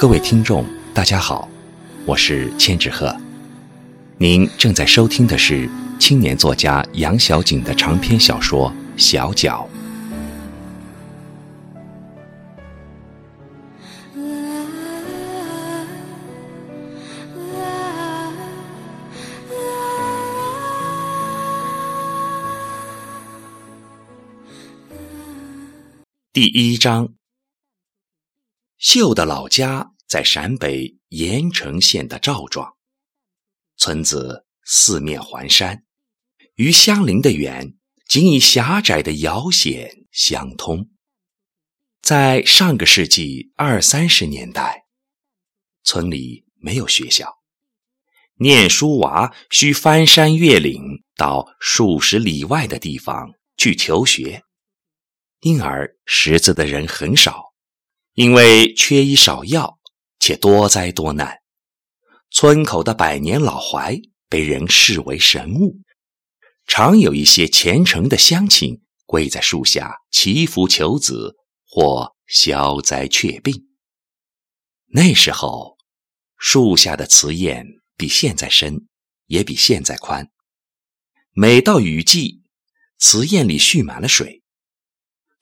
各位听众，大家好，我是千纸鹤。您正在收听的是青年作家杨小景的长篇小说《小脚》。第一章，秀的老家在陕北盐城县的赵庄，村子四面环山，与相邻的远仅以狭窄的摇线相通。在上个世纪二三十年代，村里没有学校，念书娃需翻山越岭到数十里外的地方去求学。因而识字的人很少，因为缺医少药，且多灾多难。村口的百年老槐被人视为神物，常有一些虔诚的乡亲跪在树下祈福求子或消灾却病。那时候，树下的瓷砚比现在深，也比现在宽。每到雨季，瓷砚里蓄满了水。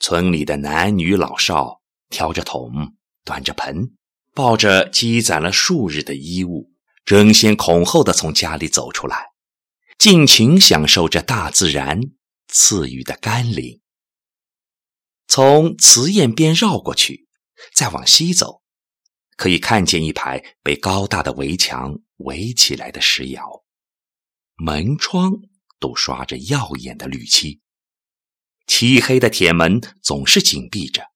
村里的男女老少挑着桶，端着盆，抱着积攒了数日的衣物，争先恐后的从家里走出来，尽情享受着大自然赐予的甘霖。从瓷堰边绕过去，再往西走，可以看见一排被高大的围墙围起来的石窑，门窗都刷着耀眼的绿漆。漆黑的铁门总是紧闭着，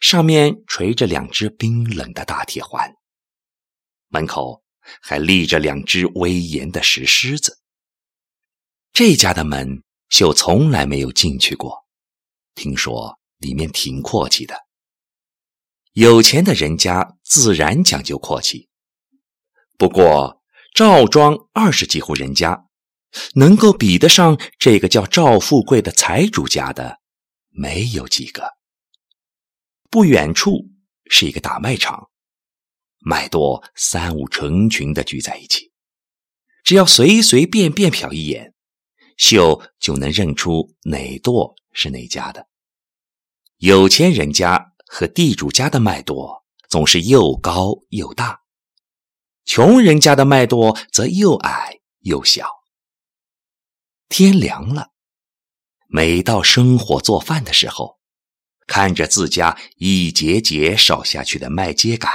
上面垂着两只冰冷的大铁环。门口还立着两只威严的石狮子。这家的门秀从来没有进去过，听说里面挺阔气的。有钱的人家自然讲究阔气，不过赵庄二十几户人家。能够比得上这个叫赵富贵的财主家的，没有几个。不远处是一个大卖场，麦垛三五成群的聚在一起，只要随随便便瞟一眼，秀就能认出哪垛是哪家的。有钱人家和地主家的麦垛总是又高又大，穷人家的麦垛则又矮又小。天凉了，每到生火做饭的时候，看着自家一节节少下去的麦秸秆，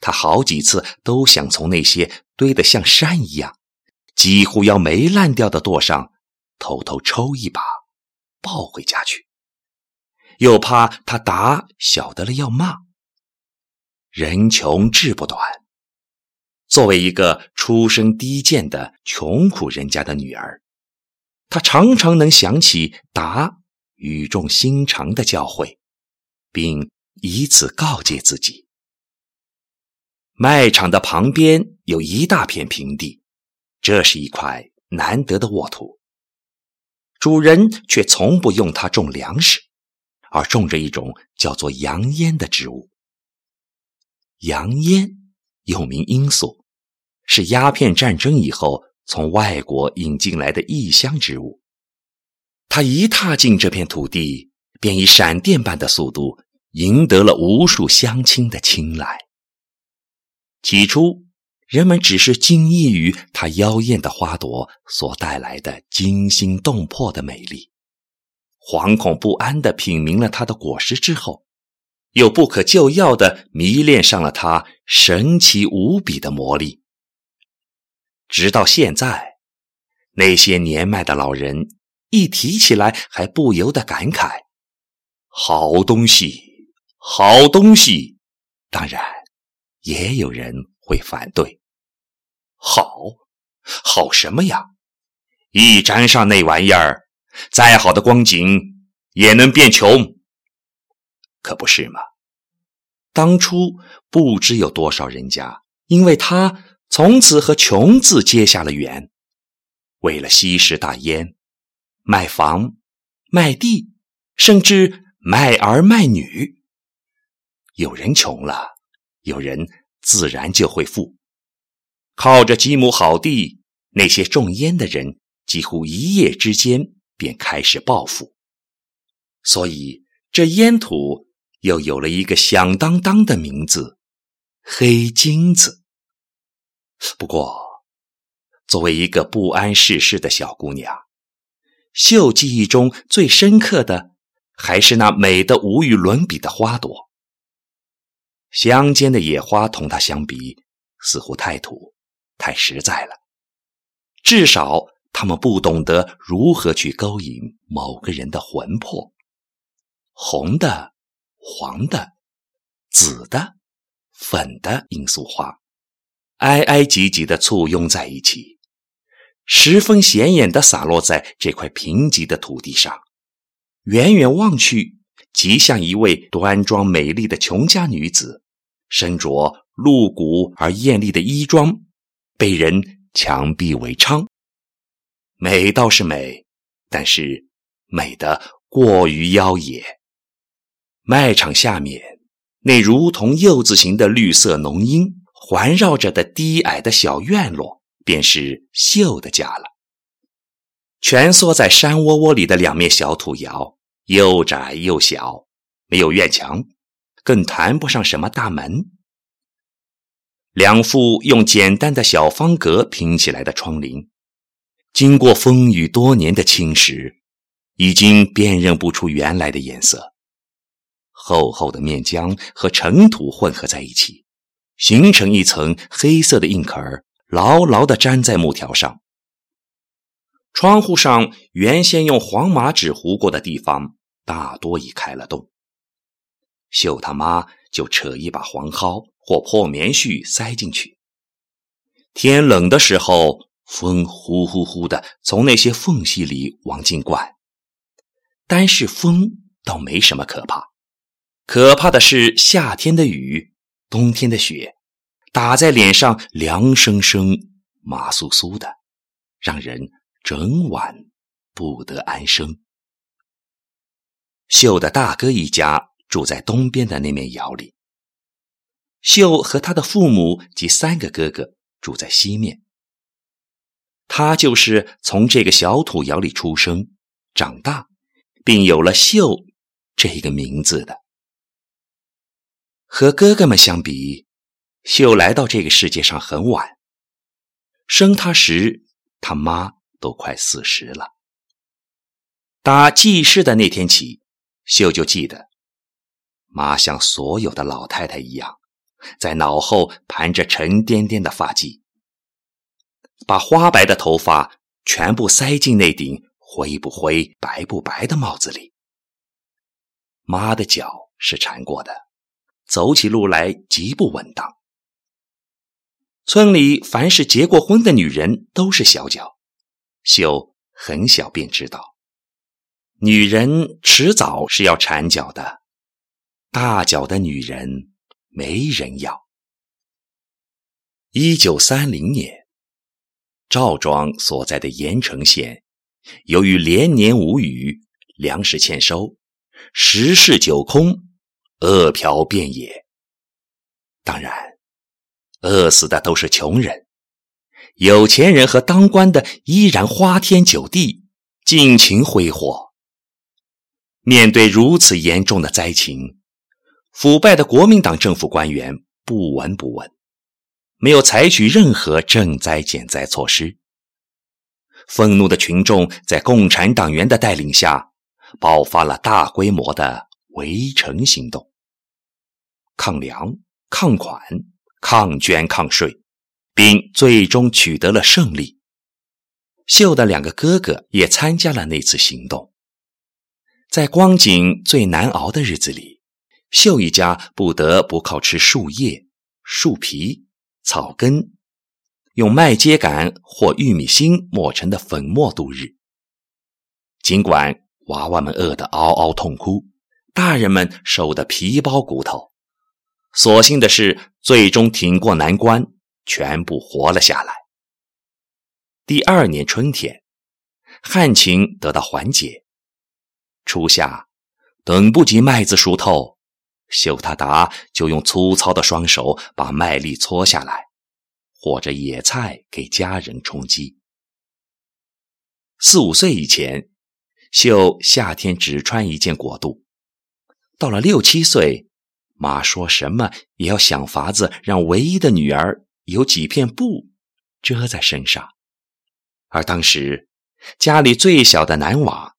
他好几次都想从那些堆得像山一样、几乎要没烂掉的垛上偷偷抽一把，抱回家去，又怕他打晓得了要骂。人穷志不短，作为一个出身低贱的穷苦人家的女儿。她常常能想起达语重心长的教诲，并以此告诫自己。卖场的旁边有一大片平地，这是一块难得的沃土。主人却从不用它种粮食，而种着一种叫做洋烟的植物。洋烟又名罂粟，是鸦片战争以后。从外国引进来的异乡植物，他一踏进这片土地，便以闪电般的速度赢得了无数乡亲的青睐。起初，人们只是惊异于它妖艳的花朵所带来的惊心动魄的美丽，惶恐不安地品茗了它的果实之后，又不可救药地迷恋上了它神奇无比的魔力。直到现在，那些年迈的老人一提起来，还不由得感慨：“好东西，好东西。”当然，也有人会反对：“好，好什么呀？一沾上那玩意儿，再好的光景也能变穷，可不是吗？”当初不知有多少人家因为他。从此和“穷”字结下了缘，为了吸食大烟，卖房、卖地，甚至卖儿卖女。有人穷了，有人自然就会富。靠着几亩好地，那些种烟的人几乎一夜之间便开始暴富，所以这烟土又有了一个响当当的名字——黑金子。不过，作为一个不谙世事的小姑娘，秀记忆中最深刻的还是那美得无与伦比的花朵。乡间的野花同它相比，似乎太土。太实在了，至少他们不懂得如何去勾引某个人的魂魄。红的、黄的、紫的、粉的罂粟花，挨挨挤挤的簇拥在一起，十分显眼的洒落在这块贫瘠的土地上。远远望去，极像一位端庄美丽的穷家女子，身着露骨而艳丽的衣装。被人强逼为娼，美倒是美，但是美得过于妖冶。卖场下面那如同柚子形的绿色浓荫环绕着的低矮的小院落，便是秀的家了。蜷缩在山窝窝里的两面小土窑，又窄又小，没有院墙，更谈不上什么大门。两副用简单的小方格拼起来的窗棂，经过风雨多年的侵蚀，已经辨认不出原来的颜色。厚厚的面浆和尘土混合在一起，形成一层黑色的硬壳儿，牢牢地粘在木条上。窗户上原先用黄麻纸糊过的地方，大多已开了洞。秀他妈就扯一把黄蒿。或破棉絮塞进去。天冷的时候，风呼呼呼的从那些缝隙里往进灌。单是风倒没什么可怕，可怕的是夏天的雨、冬天的雪，打在脸上凉生生、麻酥酥的，让人整晚不得安生。秀的大哥一家住在东边的那面窑里。秀和他的父母及三个哥哥住在西面。他就是从这个小土窑里出生、长大，并有了“秀”这个名字的。和哥哥们相比，秀来到这个世界上很晚。生他时，他妈都快四十了。打记事的那天起，秀就记得，妈像所有的老太太一样。在脑后盘着沉甸甸的发髻，把花白的头发全部塞进那顶灰不灰、白不白的帽子里。妈的脚是缠过的，走起路来极不稳当。村里凡是结过婚的女人都是小脚，秀很小便知道，女人迟早是要缠脚的，大脚的女人。没人要。一九三零年，赵庄所在的盐城县，由于连年无雨，粮食欠收，十室九空，饿殍遍野。当然，饿死的都是穷人，有钱人和当官的依然花天酒地，尽情挥霍。面对如此严重的灾情。腐败的国民党政府官员不闻不问，没有采取任何赈灾减灾措施。愤怒的群众在共产党员的带领下，爆发了大规模的围城行动，抗粮、抗款、抗捐、抗税，并最终取得了胜利。秀的两个哥哥也参加了那次行动，在光景最难熬的日子里。秀一家不得不靠吃树叶、树皮、草根，用麦秸秆或玉米芯磨成的粉末度日。尽管娃娃们饿得嗷嗷痛哭，大人们瘦得皮包骨头，所幸的是，最终挺过难关，全部活了下来。第二年春天，旱情得到缓解，初夏等不及麦子熟透。秀他达就用粗糙的双手把麦粒搓下来，或者野菜给家人充饥。四五岁以前，秀夏天只穿一件裹肚；到了六七岁，妈说什么也要想法子让唯一的女儿有几片布遮在身上。而当时家里最小的男娃，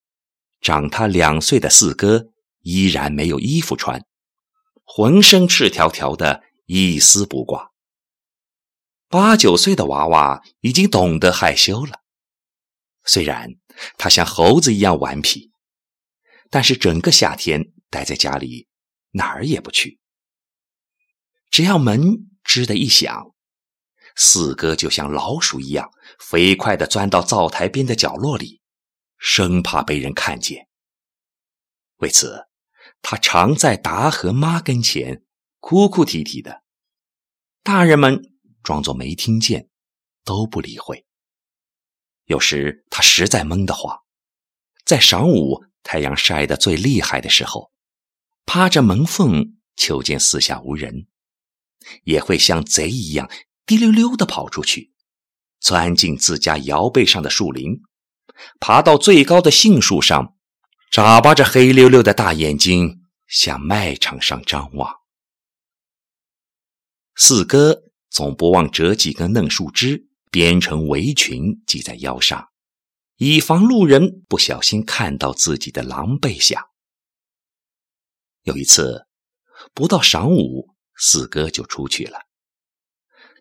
长他两岁的四哥，依然没有衣服穿，浑身赤条条的，一丝不挂。八九岁的娃娃已经懂得害羞了。虽然他像猴子一样顽皮，但是整个夏天待在家里，哪儿也不去。只要门吱的一响，四哥就像老鼠一样，飞快地钻到灶台边的角落里，生怕被人看见。为此，他常在达和妈跟前哭哭啼啼的，大人们装作没听见，都不理会。有时他实在闷得慌，在晌午太阳晒得最厉害的时候，趴着门缝求见四下无人，也会像贼一样滴溜溜地跑出去，钻进自家摇背上的树林，爬到最高的杏树上，眨巴着黑溜溜的大眼睛向麦场上张望。四哥总不忘折几根嫩树枝。编成围裙系在腰上，以防路人不小心看到自己的狼狈相。有一次，不到晌午，四哥就出去了。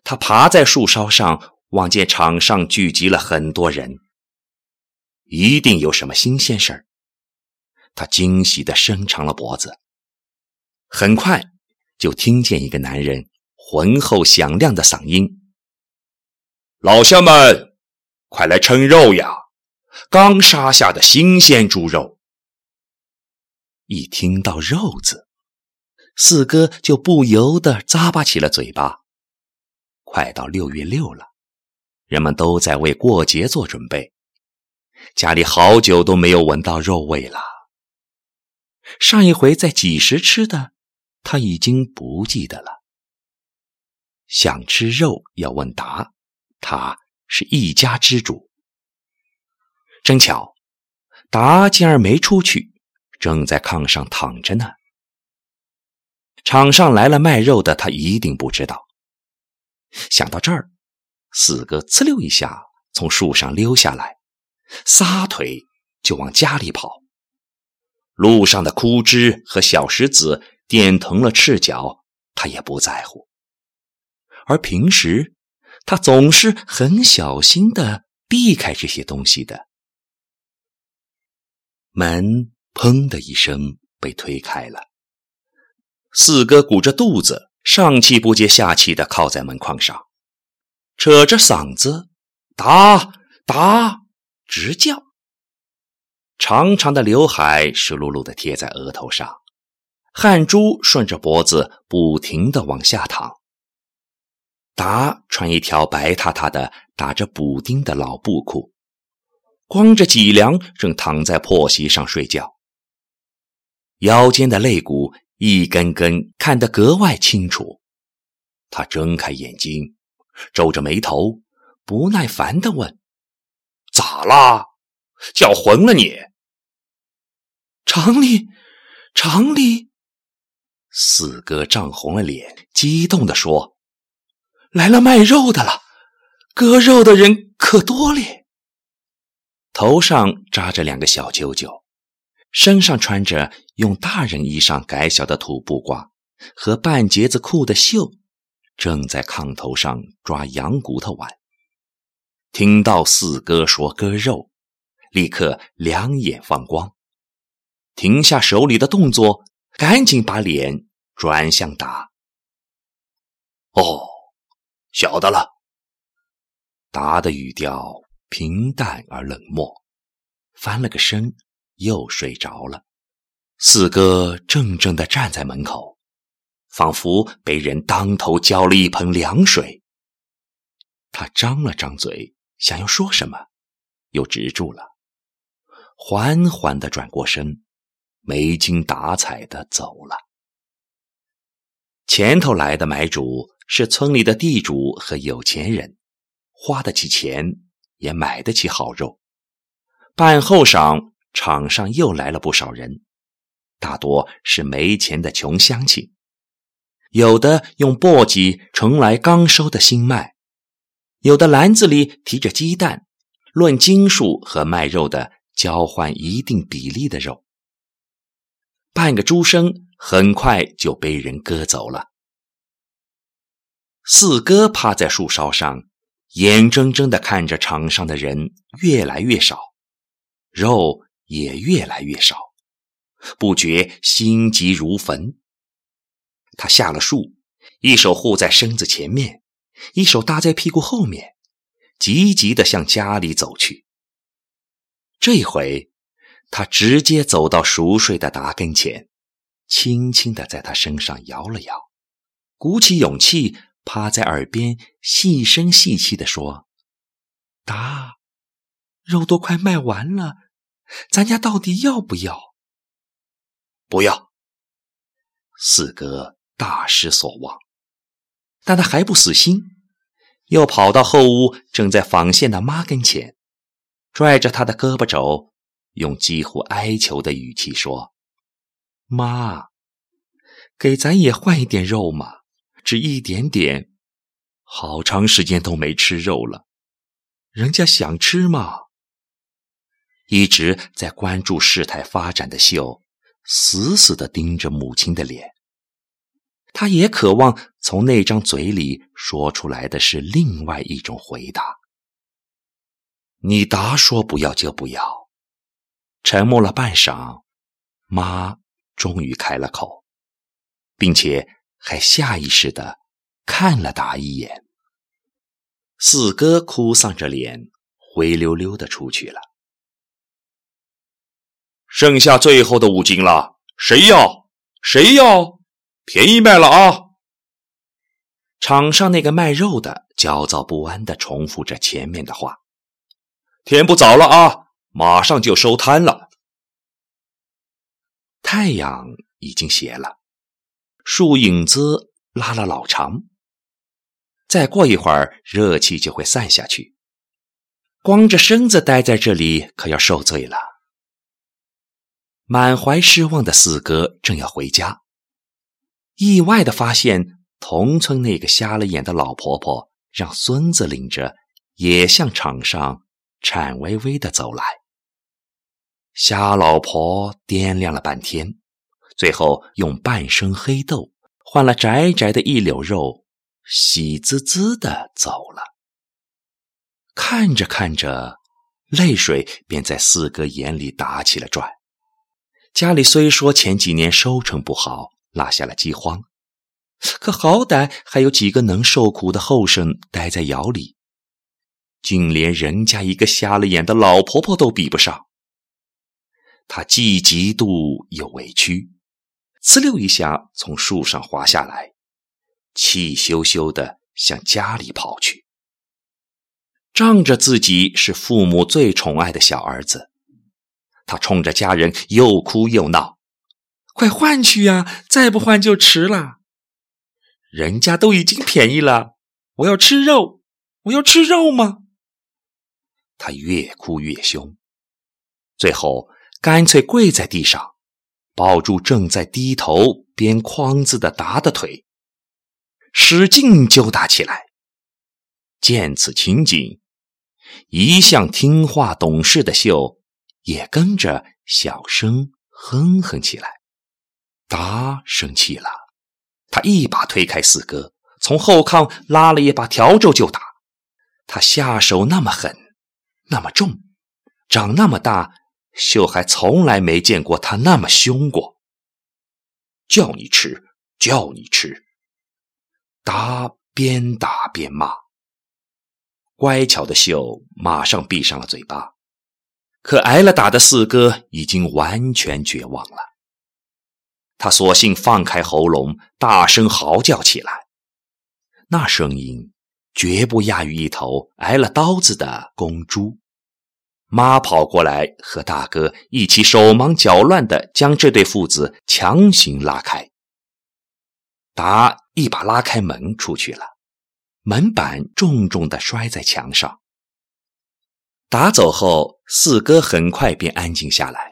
他爬在树梢上，望见场上聚集了很多人，一定有什么新鲜事儿。他惊喜地伸长了脖子，很快就听见一个男人浑厚响亮的嗓音。老乡们，快来称肉呀！刚杀下的新鲜猪肉。一听到“肉”字，四哥就不由得咂巴起了嘴巴。快到六月六了，人们都在为过节做准备，家里好久都没有闻到肉味了。上一回在几时吃的，他已经不记得了。想吃肉，要问答。他是一家之主，真巧，达今儿没出去，正在炕上躺着呢。场上来了卖肉的，他一定不知道。想到这儿，四哥呲溜一下从树上溜下来，撒腿就往家里跑。路上的枯枝和小石子垫疼了赤脚，他也不在乎。而平时。他总是很小心的避开这些东西的。门砰的一声被推开了，四哥鼓着肚子，上气不接下气的靠在门框上，扯着嗓子打打直叫。长长的刘海湿漉漉的贴在额头上，汗珠顺着脖子不停的往下淌。达穿一条白塌塌的、打着补丁的老布裤，光着脊梁，正躺在破席上睡觉。腰间的肋骨一根根看得格外清楚。他睁开眼睛，皱着眉头，不耐烦地问：“咋啦？叫魂了你？”厂里，厂里。四哥涨红了脸，激动地说。来了卖肉的了，割肉的人可多咧。头上扎着两个小揪揪，身上穿着用大人衣裳改小的土布褂和半截子裤的秀，正在炕头上抓羊骨头玩。听到四哥说割肉，立刻两眼放光，停下手里的动作，赶紧把脸转向达。哦。晓得了。答的语调平淡而冷漠，翻了个身，又睡着了。四哥怔怔地站在门口，仿佛被人当头浇了一盆凉水。他张了张嘴，想要说什么，又止住了，缓缓地转过身，没精打采地走了。前头来的买主是村里的地主和有钱人，花得起钱，也买得起好肉。半后晌，场上又来了不少人，大多是没钱的穷乡亲，有的用簸箕盛来刚收的新麦，有的篮子里提着鸡蛋，论斤数和卖肉的交换一定比例的肉。半个猪生很快就被人割走了。四哥趴在树梢上，眼睁睁地看着场上的人越来越少。肉也越来越少，不觉心急如焚。他下了树，一手护在身子前面，一手搭在屁股后面，急急地向家里走去。这回，他直接走到熟睡的达跟前，轻轻地在他身上摇了摇，鼓起勇气，趴在耳边细声细气地说：“达，肉都快卖完了。”咱家到底要不要？不要。四哥大失所望，但他还不死心，又跑到后屋正在纺线的妈跟前，拽着她的胳膊肘，用几乎哀求的语气说：“妈，给咱也换一点肉嘛，只一点点。好长时间都没吃肉了，人家想吃嘛。”一直在关注事态发展的秀，死死地盯着母亲的脸。他也渴望从那张嘴里说出来的是另外一种回答。你答说不要就不要。沉默了半晌，妈终于开了口，并且还下意识地看了达一眼。四哥哭丧着脸，灰溜溜地出去了。剩下最后的五斤了，谁要？谁要？便宜卖了啊！场上那个卖肉的焦躁不安地重复着前面的话。天不早了啊，马上就收摊了。太阳已经斜了，树影子拉了老长。再过一会儿，热气就会散下去。光着身子待在这里，可要受罪了。满怀失望的四哥正要回家，意外的发现同村那个瞎了眼的老婆婆让孙子领着，也向场上颤巍巍的走来。瞎老婆掂量了半天，最后用半升黑豆换了窄窄的一绺肉，喜滋滋的走了。看着看着，泪水便在四哥眼里打起了转。家里虽说前几年收成不好，落下了饥荒，可好歹还有几个能受苦的后生待在窑里，竟连人家一个瞎了眼的老婆婆都比不上。他既嫉妒又委屈，呲溜一下从树上滑下来，气羞羞的向家里跑去，仗着自己是父母最宠爱的小儿子。他冲着家人又哭又闹：“快换去呀！再不换就迟了。人家都已经便宜了，我要吃肉，我要吃肉吗？”他越哭越凶，最后干脆跪在地上，抱住正在低头编筐子的达的腿，使劲揪打起来。见此情景，一向听话懂事的秀。也跟着小声哼哼起来。达生气了，他一把推开四哥，从后炕拉了一把笤帚就打。他下手那么狠，那么重，长那么大，秀还从来没见过他那么凶过。叫你吃，叫你吃！达边打边骂。乖巧的秀马上闭上了嘴巴。可挨了打的四哥已经完全绝望了，他索性放开喉咙，大声嚎叫起来。那声音绝不亚于一头挨了刀子的公猪。妈跑过来和大哥一起手忙脚乱地将这对父子强行拉开。达一把拉开门出去了，门板重重的摔在墙上。打走后，四哥很快便安静下来，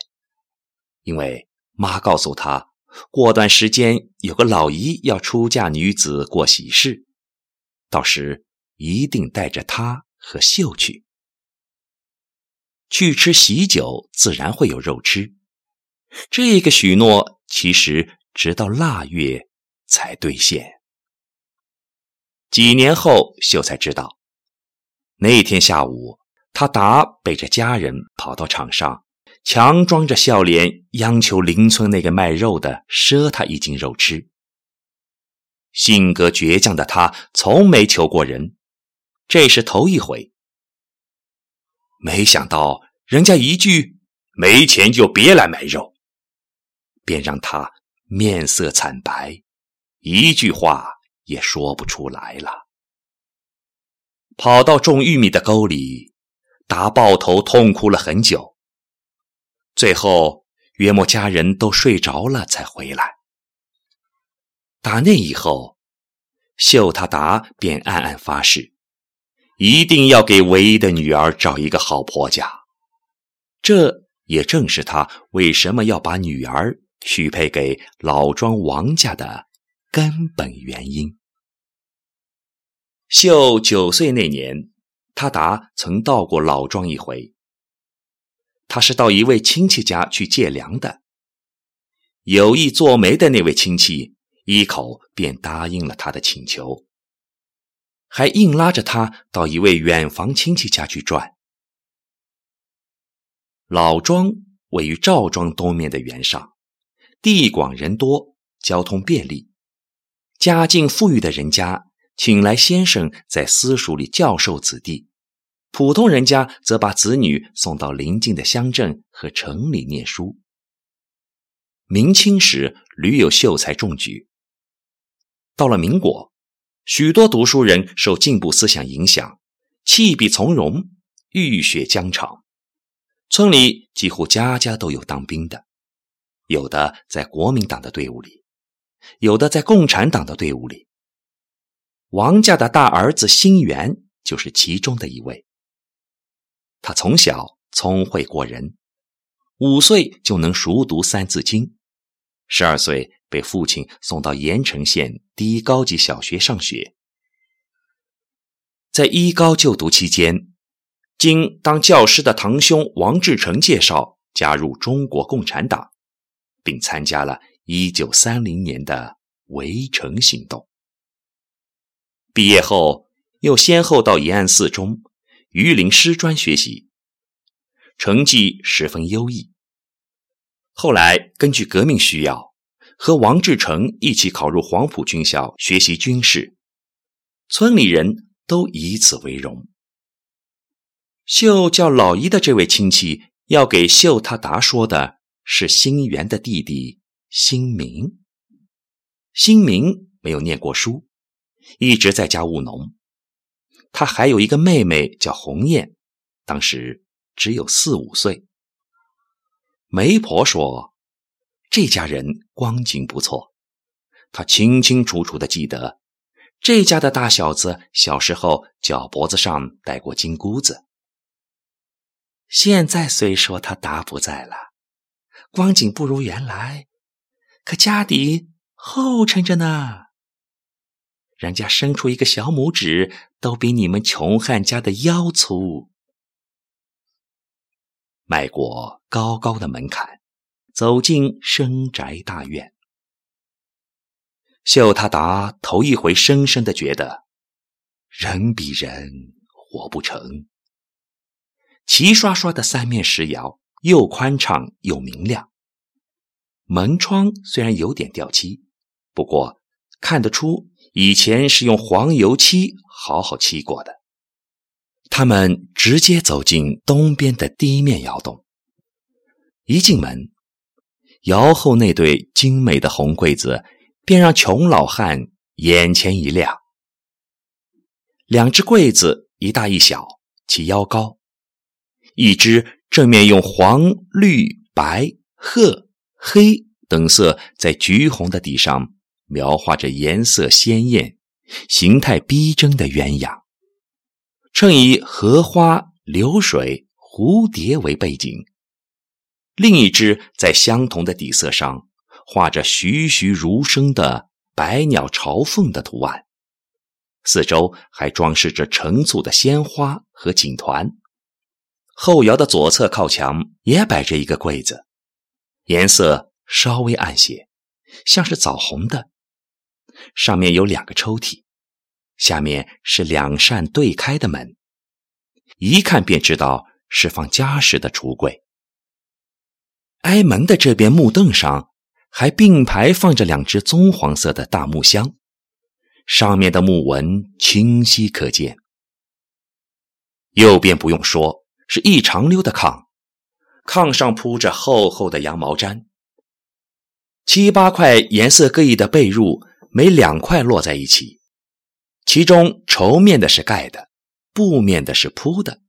因为妈告诉他，过段时间有个老姨要出嫁女子过喜事，到时一定带着他和秀去。去吃喜酒，自然会有肉吃。这个许诺其实直到腊月才兑现。几年后，秀才知道，那天下午。他达背着家人跑到场上，强装着笑脸，央求邻村那个卖肉的赊他一斤肉吃。性格倔强的他从没求过人，这是头一回。没想到人家一句“没钱就别来买肉”，便让他面色惨白，一句话也说不出来了。跑到种玉米的沟里。达抱头痛哭了很久，最后约莫家人都睡着了才回来。打那以后，秀他达便暗暗发誓，一定要给唯一的女儿找一个好婆家。这也正是他为什么要把女儿许配给老庄王家的根本原因。秀九岁那年。他达曾到过老庄一回，他是到一位亲戚家去借粮的。有意做媒的那位亲戚一口便答应了他的请求，还硬拉着他到一位远房亲戚家去转。老庄位于赵庄东面的原上，地广人多，交通便利，家境富裕的人家。请来先生在私塾里教授子弟，普通人家则把子女送到邻近的乡镇和城里念书。明清时屡有秀才中举。到了民国，许多读书人受进步思想影响，弃笔从戎，浴血疆场。村里几乎家家都有当兵的，有的在国民党的队伍里，有的在共产党的队伍里。王家的大儿子辛元就是其中的一位。他从小聪慧过人，五岁就能熟读《三字经》，十二岁被父亲送到盐城县第一高级小学上学。在一高就读期间，经当教师的堂兄王志成介绍，加入中国共产党，并参加了一九三零年的围城行动。毕业后，又先后到延安四中、榆林师专学习，成绩十分优异。后来根据革命需要，和王志成一起考入黄埔军校学习军事，村里人都以此为荣。秀叫老姨的这位亲戚要给秀他达说的是新元的弟弟新明。新明没有念过书。一直在家务农，他还有一个妹妹叫红艳，当时只有四五岁。媒婆说，这家人光景不错，他清清楚楚的记得，这家的大小子小时候脚脖子上戴过金箍子。现在虽说他达不在了，光景不如原来，可家底厚撑着呢。人家伸出一个小拇指，都比你们穷汉家的腰粗。迈过高高的门槛，走进深宅大院，秀他达头一回深深的觉得，人比人活不成。齐刷刷的三面石窑，又宽敞又明亮。门窗虽然有点掉漆，不过看得出。以前是用黄油漆好好漆过的。他们直接走进东边的第一面窑洞，一进门，窑后那对精美的红柜子便让穷老汉眼前一亮。两只柜子一大一小，其腰高，一只正面用黄、绿、白、褐、黑等色在橘红的底上。描画着颜色鲜艳、形态逼真的鸳鸯，衬以荷花、流水、蝴蝶为背景；另一只在相同的底色上画着栩栩如生的百鸟朝凤的图案，四周还装饰着成簇的鲜花和锦团。后窑的左侧靠墙也摆着一个柜子，颜色稍微暗些，像是枣红的。上面有两个抽屉，下面是两扇对开的门，一看便知道是放家什的橱柜。挨门的这边木凳上还并排放着两只棕黄色的大木箱，上面的木纹清晰可见。右边不用说，是一长溜的炕，炕上铺着厚厚的羊毛毡，七八块颜色各异的被褥。每两块摞在一起，其中绸面的是盖的，布面的是铺的。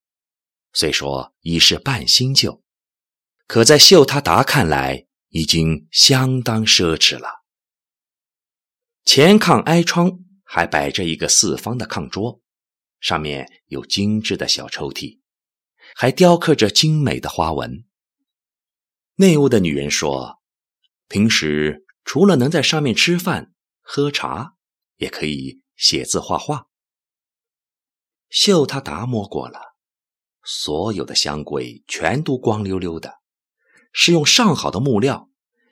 虽说已是半新旧，可在秀他达看来，已经相当奢侈了。前炕挨窗还摆着一个四方的炕桌，上面有精致的小抽屉，还雕刻着精美的花纹。内屋的女人说：“平时除了能在上面吃饭。”喝茶也可以写字画画。秀他达摸过了，所有的香柜全都光溜溜的，是用上好的木料，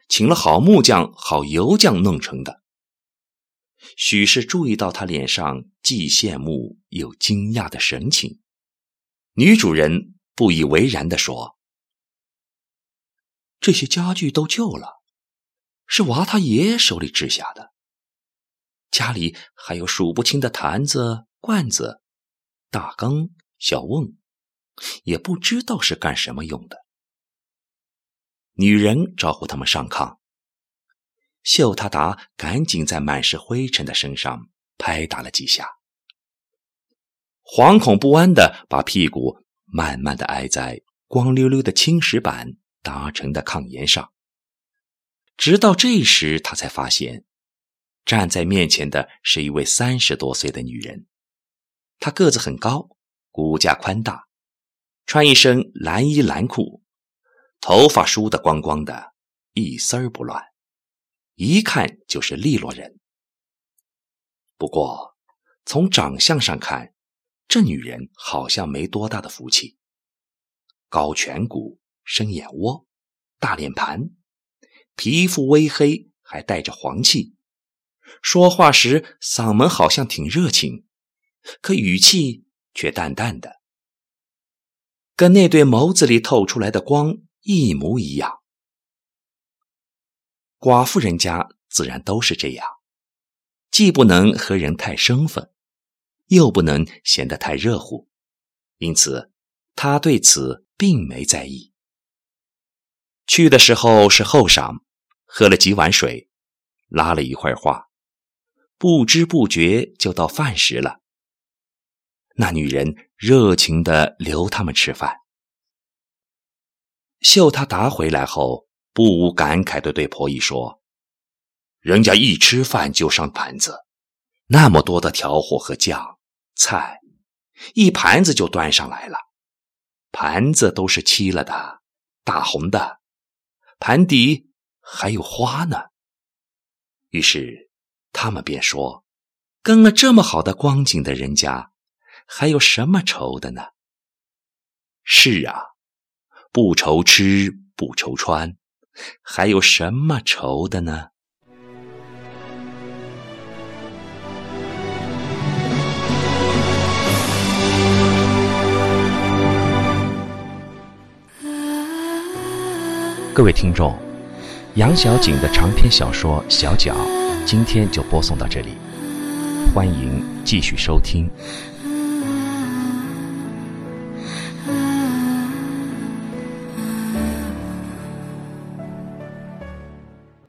请了好木匠、好油匠弄成的。许是注意到他脸上既羡慕又惊讶的神情，女主人不以为然地说：“这些家具都旧了，是娃他爷手里制下的。”家里还有数不清的坛子、罐子、大缸、小瓮，也不知道是干什么用的。女人招呼他们上炕，秀他达赶紧在满是灰尘的身上拍打了几下，惶恐不安的把屁股慢慢的挨在光溜溜的青石板搭成的炕沿上，直到这时，他才发现。站在面前的是一位三十多岁的女人，她个子很高，骨架宽大，穿一身蓝衣蓝裤，头发梳得光光的，一丝儿不乱，一看就是利落人。不过从长相上看，这女人好像没多大的福气，高颧骨，深眼窝，大脸盘，皮肤微黑，还带着黄气。说话时嗓门好像挺热情，可语气却淡淡的，跟那对眸子里透出来的光一模一样。寡妇人家自然都是这样，既不能和人太生分，又不能显得太热乎，因此他对此并没在意。去的时候是后晌，喝了几碗水，拉了一会儿话。不知不觉就到饭时了。那女人热情的留他们吃饭。秀他达回来后，不无感慨的对婆姨说：“人家一吃饭就上盘子，那么多的调和和酱菜，一盘子就端上来了。盘子都是漆了的，大红的，盘底还有花呢。”于是。他们便说：“跟了这么好的光景的人家，还有什么愁的呢？”是啊，不愁吃，不愁穿，还有什么愁的呢？各位听众，杨小景的长篇小说《小脚》。今天就播送到这里，欢迎继续收听。